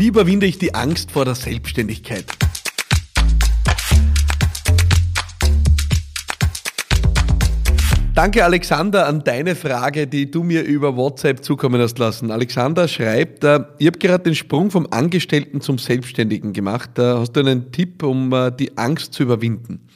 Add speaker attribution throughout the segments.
Speaker 1: Wie überwinde ich die Angst vor der Selbstständigkeit? Danke, Alexander, an deine Frage, die du mir über WhatsApp zukommen hast lassen. Alexander schreibt, äh, ich habe gerade den Sprung vom Angestellten zum Selbstständigen gemacht. Äh, hast du einen Tipp, um äh, die Angst zu überwinden?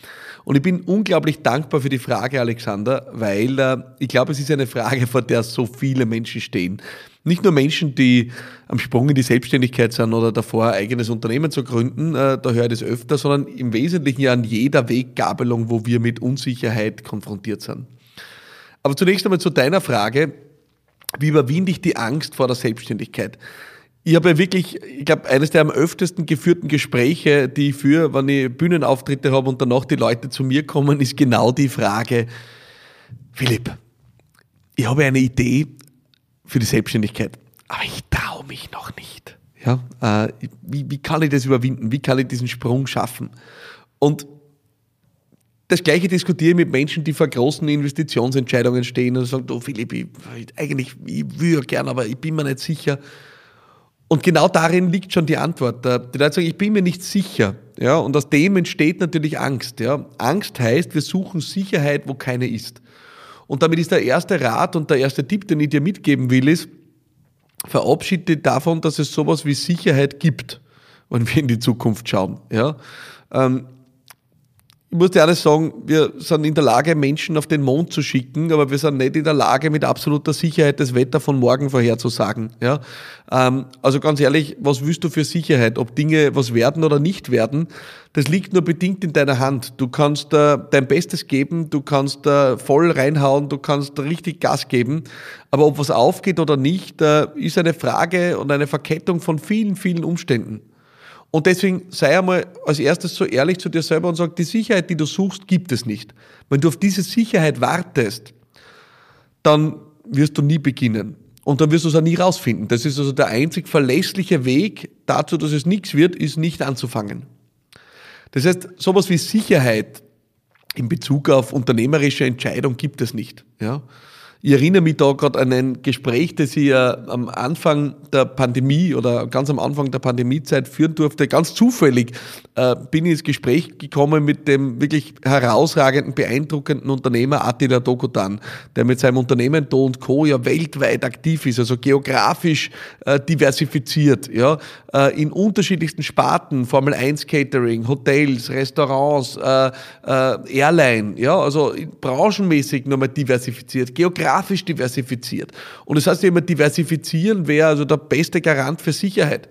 Speaker 1: Und ich bin unglaublich dankbar für die Frage, Alexander, weil äh, ich glaube, es ist eine Frage, vor der so viele Menschen stehen. Nicht nur Menschen, die am Sprung in die Selbstständigkeit sind oder davor, eigenes Unternehmen zu gründen, äh, da höre ich das öfter, sondern im Wesentlichen ja an jeder Weggabelung, wo wir mit Unsicherheit konfrontiert sind. Aber zunächst einmal zu deiner Frage, wie überwinde ich die Angst vor der Selbstständigkeit? Ich habe ja wirklich, ich glaube, eines der am öftesten geführten Gespräche, die ich führe, wenn ich Bühnenauftritte habe und danach die Leute zu mir kommen, ist genau die Frage, Philipp, ich habe eine Idee für die Selbstständigkeit, aber ich traue mich noch nicht. Ja, äh, wie, wie kann ich das überwinden? Wie kann ich diesen Sprung schaffen? Und das Gleiche diskutiere ich mit Menschen, die vor großen Investitionsentscheidungen stehen und sagen, oh Philipp, ich, eigentlich, ich würde gern, aber ich bin mir nicht sicher. Und genau darin liegt schon die Antwort. Die Leute sagen, ich bin mir nicht sicher. Ja, und aus dem entsteht natürlich Angst. Ja. Angst heißt, wir suchen Sicherheit, wo keine ist. Und damit ist der erste Rat und der erste Tipp, den ich dir mitgeben will, ist, verabschiede davon, dass es sowas wie Sicherheit gibt, wenn wir in die Zukunft schauen. Ja. Ähm, ich muss dir alles sagen, wir sind in der Lage, Menschen auf den Mond zu schicken, aber wir sind nicht in der Lage, mit absoluter Sicherheit das Wetter von morgen vorherzusagen. Ja? Ähm, also ganz ehrlich, was willst du für Sicherheit? Ob Dinge was werden oder nicht werden, das liegt nur bedingt in deiner Hand. Du kannst äh, dein Bestes geben, du kannst äh, voll reinhauen, du kannst richtig Gas geben, aber ob was aufgeht oder nicht, äh, ist eine Frage und eine Verkettung von vielen, vielen Umständen. Und deswegen sei einmal als erstes so ehrlich zu dir selber und sag, die Sicherheit, die du suchst, gibt es nicht. Wenn du auf diese Sicherheit wartest, dann wirst du nie beginnen. Und dann wirst du es auch nie rausfinden. Das ist also der einzig verlässliche Weg dazu, dass es nichts wird, ist nicht anzufangen. Das heißt, sowas wie Sicherheit in Bezug auf unternehmerische Entscheidung gibt es nicht. Ja? Ich erinnere mich da gerade an ein Gespräch, das ich am Anfang der Pandemie oder ganz am Anfang der Pandemiezeit führen durfte. Ganz zufällig äh, bin ich ins Gespräch gekommen mit dem wirklich herausragenden, beeindruckenden Unternehmer Attila Dokutan, der mit seinem Unternehmen Do Co. ja weltweit aktiv ist, also geografisch äh, diversifiziert, ja, äh, in unterschiedlichsten Sparten, Formel 1 Catering, Hotels, Restaurants, Airline, ja, also branchenmäßig nochmal diversifiziert, geografisch geografisch diversifiziert. Und das heißt ja immer, diversifizieren wäre also der beste Garant für Sicherheit.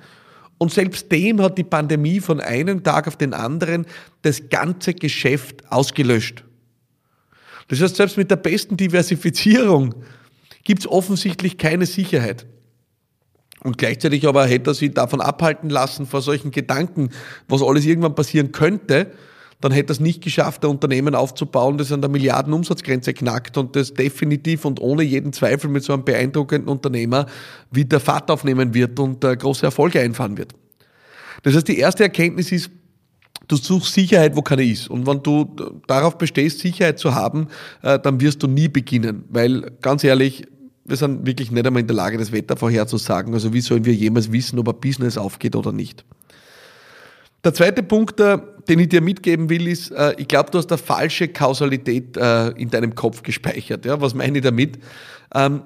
Speaker 1: Und selbst dem hat die Pandemie von einem Tag auf den anderen das ganze Geschäft ausgelöscht. Das heißt, selbst mit der besten Diversifizierung gibt es offensichtlich keine Sicherheit. Und gleichzeitig aber hätte er sich davon abhalten lassen, vor solchen Gedanken, was alles irgendwann passieren könnte, dann hätte es nicht geschafft, ein Unternehmen aufzubauen, das an der Milliardenumsatzgrenze knackt und das definitiv und ohne jeden Zweifel mit so einem beeindruckenden Unternehmer wieder Fahrt aufnehmen wird und äh, große Erfolge einfahren wird. Das heißt, die erste Erkenntnis ist, du suchst Sicherheit, wo keine ist. Und wenn du darauf bestehst, Sicherheit zu haben, äh, dann wirst du nie beginnen. Weil, ganz ehrlich, wir sind wirklich nicht einmal in der Lage, das Wetter vorherzusagen. Also wie sollen wir jemals wissen, ob ein Business aufgeht oder nicht? Der zweite Punkt, äh, den ich dir mitgeben will, ist, äh, ich glaube, du hast eine falsche Kausalität äh, in deinem Kopf gespeichert. Ja, was meine ich damit? Ähm,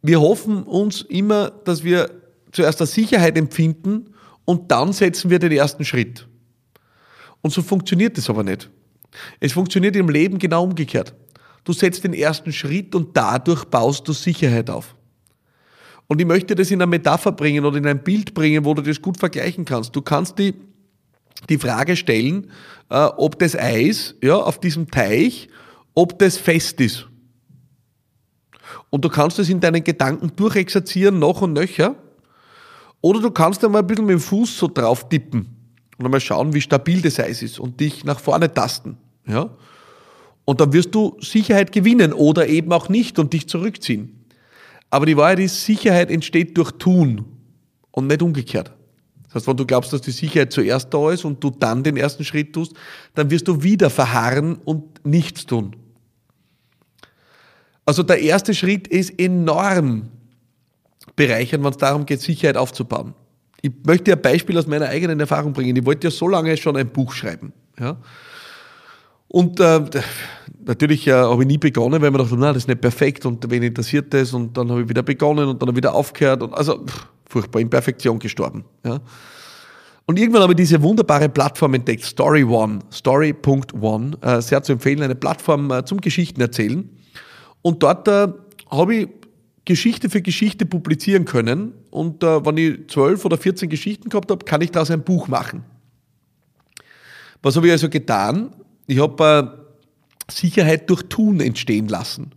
Speaker 1: wir hoffen uns immer, dass wir zuerst eine Sicherheit empfinden und dann setzen wir den ersten Schritt. Und so funktioniert es aber nicht. Es funktioniert im Leben genau umgekehrt. Du setzt den ersten Schritt und dadurch baust du Sicherheit auf. Und ich möchte das in eine Metapher bringen oder in ein Bild bringen, wo du das gut vergleichen kannst. Du kannst die die Frage stellen, äh, ob das Eis ja, auf diesem Teich, ob das fest ist. Und du kannst es in deinen Gedanken durchexerzieren, noch und nöcher. Oder du kannst einmal ein bisschen mit dem Fuß so drauf tippen und einmal schauen, wie stabil das Eis ist und dich nach vorne tasten. Ja? Und dann wirst du Sicherheit gewinnen oder eben auch nicht und dich zurückziehen. Aber die Wahrheit ist, Sicherheit entsteht durch Tun und nicht umgekehrt. Das heißt, wenn du glaubst, dass die Sicherheit zuerst da ist und du dann den ersten Schritt tust, dann wirst du wieder verharren und nichts tun. Also der erste Schritt ist enorm bereichern, wenn es darum geht, Sicherheit aufzubauen. ich möchte ein Beispiel aus meiner eigenen Erfahrung bringen. Ich wollte ja so lange schon ein Buch schreiben. Ja? Und äh, natürlich äh, habe ich nie begonnen, weil man dachte, na, das ist nicht perfekt und wen interessiert das? Und dann habe ich wieder begonnen und dann wieder aufgehört. Und, also pff, furchtbar, in Perfektion gestorben. Ja? Und irgendwann habe ich diese wunderbare Plattform entdeckt, Story One, Story.one, äh, sehr zu empfehlen, eine Plattform äh, zum Geschichten erzählen. Und dort äh, habe ich Geschichte für Geschichte publizieren können. Und äh, wenn ich zwölf oder 14 Geschichten gehabt habe, kann ich daraus ein Buch machen. Was habe ich also getan? Ich habe äh, Sicherheit durch Tun entstehen lassen.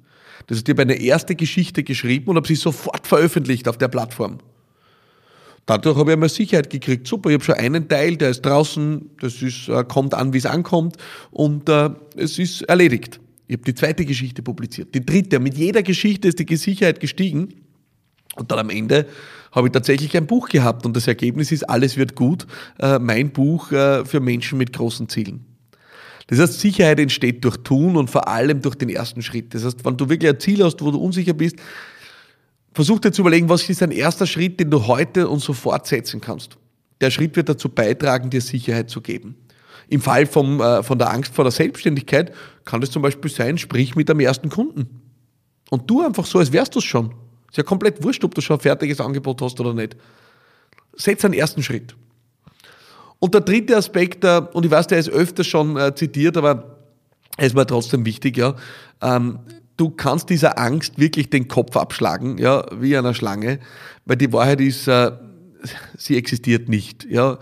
Speaker 1: Das heißt, ich habe eine erste Geschichte geschrieben und habe sie sofort veröffentlicht auf der Plattform. Dadurch habe ich einmal Sicherheit gekriegt. Super, ich habe schon einen Teil, der ist draußen, das ist, äh, kommt an, wie es ankommt und äh, es ist erledigt. Ich habe die zweite Geschichte publiziert, die dritte. Mit jeder Geschichte ist die Sicherheit gestiegen. Und dann am Ende habe ich tatsächlich ein Buch gehabt und das Ergebnis ist, alles wird gut, äh, mein Buch äh, für Menschen mit großen Zielen. Das heißt, Sicherheit entsteht durch Tun und vor allem durch den ersten Schritt. Das heißt, wenn du wirklich ein Ziel hast, wo du unsicher bist, versuch dir zu überlegen, was ist ein erster Schritt, den du heute und sofort setzen kannst. Der Schritt wird dazu beitragen, dir Sicherheit zu geben. Im Fall vom, äh, von der Angst vor der Selbstständigkeit kann es zum Beispiel sein, sprich mit dem ersten Kunden. Und du einfach so, als wärst du es schon. Ist ja komplett wurscht, ob du schon ein fertiges Angebot hast oder nicht. Setz einen ersten Schritt. Und der dritte Aspekt, äh, und ich weiß, der ist öfter schon äh, zitiert, aber er ist mir trotzdem wichtig, ja. Ähm, du kannst dieser Angst wirklich den Kopf abschlagen, ja, wie einer Schlange, weil die Wahrheit ist, äh, sie existiert nicht. Ja?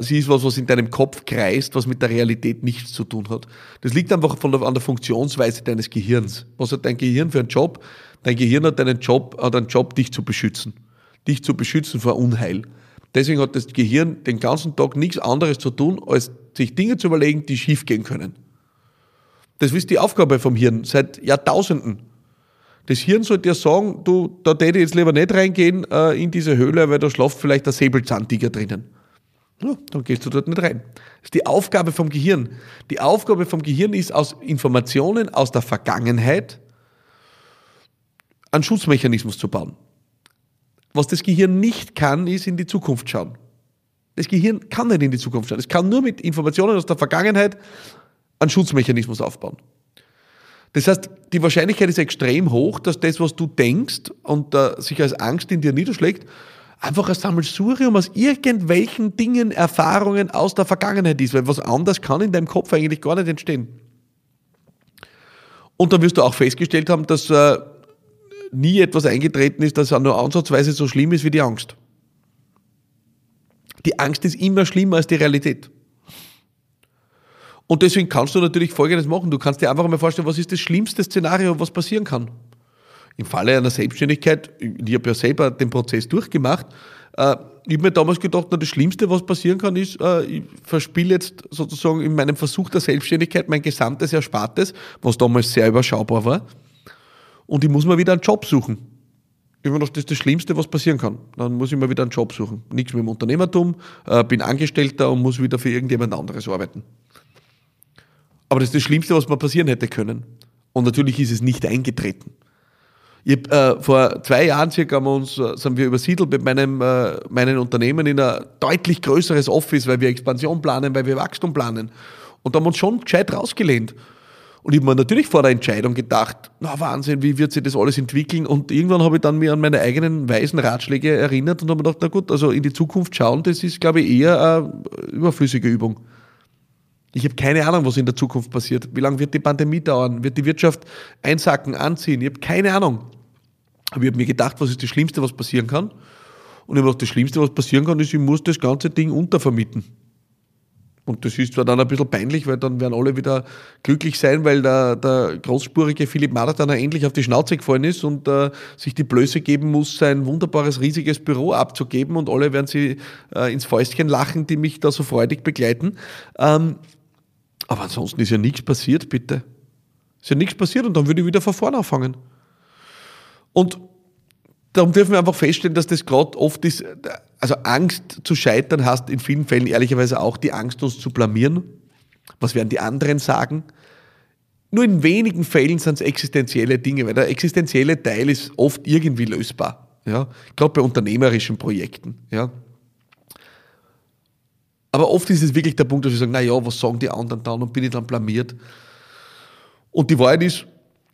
Speaker 1: Sie ist was, was in deinem Kopf kreist, was mit der Realität nichts zu tun hat. Das liegt einfach von der, an der Funktionsweise deines Gehirns. Was hat dein Gehirn für einen Job? Dein Gehirn hat einen Job, hat einen Job, dich zu beschützen. Dich zu beschützen vor Unheil. Deswegen hat das Gehirn den ganzen Tag nichts anderes zu tun, als sich Dinge zu überlegen, die schiefgehen können. Das ist die Aufgabe vom Hirn seit Jahrtausenden. Das Hirn sollte ja sagen, du, da täte ich jetzt lieber nicht reingehen äh, in diese Höhle, weil da schlaft vielleicht der Säbelzahntiger drinnen. Ja, dann gehst du dort nicht rein. Das ist die Aufgabe vom Gehirn. Die Aufgabe vom Gehirn ist, aus Informationen aus der Vergangenheit einen Schutzmechanismus zu bauen. Was das Gehirn nicht kann, ist in die Zukunft schauen. Das Gehirn kann nicht in die Zukunft schauen. Es kann nur mit Informationen aus der Vergangenheit einen Schutzmechanismus aufbauen. Das heißt, die Wahrscheinlichkeit ist extrem hoch, dass das, was du denkst und äh, sich als Angst in dir niederschlägt, einfach ein Sammelsurium aus irgendwelchen Dingen, Erfahrungen aus der Vergangenheit ist, weil was anderes kann in deinem Kopf eigentlich gar nicht entstehen. Und dann wirst du auch festgestellt haben, dass äh, nie etwas eingetreten ist, das nur ansatzweise so schlimm ist wie die Angst. Die Angst ist immer schlimmer als die Realität. Und deswegen kannst du natürlich Folgendes machen. Du kannst dir einfach mal vorstellen, was ist das schlimmste Szenario, was passieren kann. Im Falle einer Selbstständigkeit, ich habe ja selber den Prozess durchgemacht, äh, ich habe mir damals gedacht, das Schlimmste, was passieren kann, ist, äh, ich verspiele jetzt sozusagen in meinem Versuch der Selbstständigkeit mein gesamtes Erspartes, was damals sehr überschaubar war, und ich muss mir wieder einen Job suchen. Ich gedacht, das ist das Schlimmste, was passieren kann. Dann muss ich mir wieder einen Job suchen. Nichts mit dem Unternehmertum, äh, bin Angestellter und muss wieder für irgendjemand anderes arbeiten. Aber das ist das Schlimmste, was mir passieren hätte können. Und natürlich ist es nicht eingetreten. Hab, äh, vor zwei Jahren circa haben wir uns, äh, sind wir übersiedelt mit meinem, äh, meinen Unternehmen in ein deutlich größeres Office, weil wir Expansion planen, weil wir Wachstum planen. Und da haben wir uns schon gescheit rausgelehnt. Und ich habe mir natürlich vor der Entscheidung gedacht, na Wahnsinn, wie wird sich das alles entwickeln? Und irgendwann habe ich dann mir an meine eigenen weisen Ratschläge erinnert und habe mir gedacht, na gut, also in die Zukunft schauen, das ist, glaube ich, eher eine überflüssige Übung. Ich habe keine Ahnung, was in der Zukunft passiert. Wie lange wird die Pandemie dauern? Wird die Wirtschaft einsacken, anziehen? Ich habe keine Ahnung. Aber ich habe mir gedacht, was ist das Schlimmste, was passieren kann? Und ich habe gedacht, das Schlimmste, was passieren kann, ist, ich muss das ganze Ding untervermieten. Und das ist zwar dann ein bisschen peinlich, weil dann werden alle wieder glücklich sein, weil der, der großspurige Philipp Marathoner endlich auf die Schnauze gefallen ist und äh, sich die Blöße geben muss, sein wunderbares, riesiges Büro abzugeben und alle werden sie äh, ins Fäustchen lachen, die mich da so freudig begleiten. Ähm, aber ansonsten ist ja nichts passiert, bitte. Ist ja nichts passiert und dann würde ich wieder von vorne anfangen. Und darum dürfen wir einfach feststellen, dass das gerade oft ist, also Angst zu scheitern hast in vielen Fällen ehrlicherweise auch die Angst, uns zu blamieren. Was werden die anderen sagen? Nur in wenigen Fällen sind es existenzielle Dinge, weil der existenzielle Teil ist oft irgendwie lösbar. Ja? Gerade bei unternehmerischen Projekten. Ja? Aber oft ist es wirklich der Punkt, dass wir sagen, naja, was sagen die anderen dann und bin ich dann blamiert. Und die Wahrheit ist,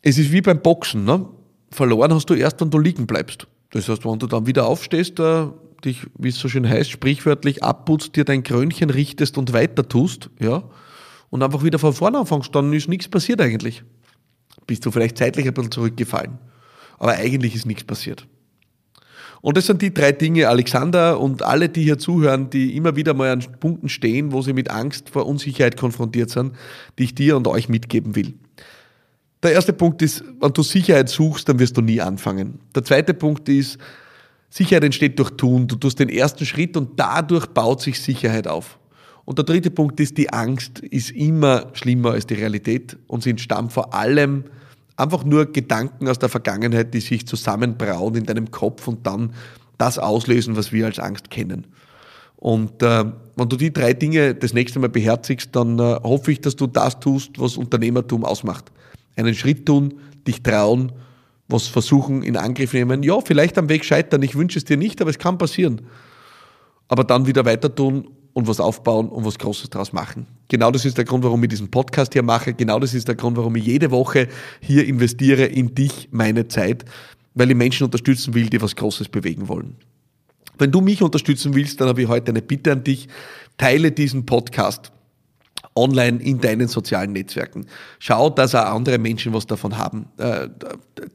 Speaker 1: es ist wie beim Boxen. Ne? Verloren hast du erst, wenn du liegen bleibst. Das heißt, wenn du dann wieder aufstehst, äh, dich, wie es so schön heißt, sprichwörtlich abputzt, dir dein Krönchen richtest und weiter tust, ja, und einfach wieder von vorne anfängst, dann ist nichts passiert eigentlich. Bist du vielleicht zeitlich ein bisschen zurückgefallen. Aber eigentlich ist nichts passiert. Und das sind die drei Dinge, Alexander und alle, die hier zuhören, die immer wieder mal an Punkten stehen, wo sie mit Angst vor Unsicherheit konfrontiert sind, die ich dir und euch mitgeben will. Der erste Punkt ist, wenn du Sicherheit suchst, dann wirst du nie anfangen. Der zweite Punkt ist, Sicherheit entsteht durch Tun. Du tust den ersten Schritt und dadurch baut sich Sicherheit auf. Und der dritte Punkt ist, die Angst ist immer schlimmer als die Realität und sie entstammt vor allem Einfach nur Gedanken aus der Vergangenheit, die sich zusammenbrauen in deinem Kopf und dann das auslösen, was wir als Angst kennen. Und äh, wenn du die drei Dinge das nächste Mal beherzigst, dann äh, hoffe ich, dass du das tust, was Unternehmertum ausmacht. Einen Schritt tun, dich trauen, was versuchen, in Angriff nehmen. Ja, vielleicht am Weg scheitern, ich wünsche es dir nicht, aber es kann passieren. Aber dann wieder weiter tun und was aufbauen und was Großes daraus machen. Genau das ist der Grund, warum ich diesen Podcast hier mache. Genau das ist der Grund, warum ich jede Woche hier investiere in dich, meine Zeit, weil ich Menschen unterstützen will, die was Großes bewegen wollen. Wenn du mich unterstützen willst, dann habe ich heute eine Bitte an dich. Teile diesen Podcast online in deinen sozialen Netzwerken. Schau, dass auch andere Menschen was davon haben. Äh,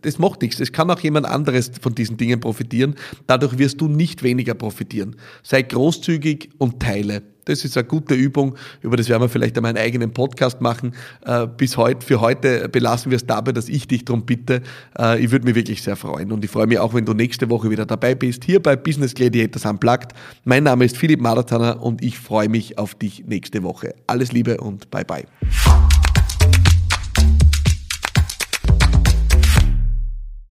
Speaker 1: das macht nichts. Es kann auch jemand anderes von diesen Dingen profitieren. Dadurch wirst du nicht weniger profitieren. Sei großzügig und teile. Das ist eine gute Übung. Über das werden wir vielleicht einmal einen eigenen Podcast machen. Äh, bis heute, für heute belassen wir es dabei, dass ich dich darum bitte. Äh, ich würde mich wirklich sehr freuen. Und ich freue mich auch, wenn du nächste Woche wieder dabei bist, hier bei Business Gladiators Unplugged. Mein Name ist Philipp Maratana und ich freue mich auf dich nächste Woche. Alles Liebe und bye bye.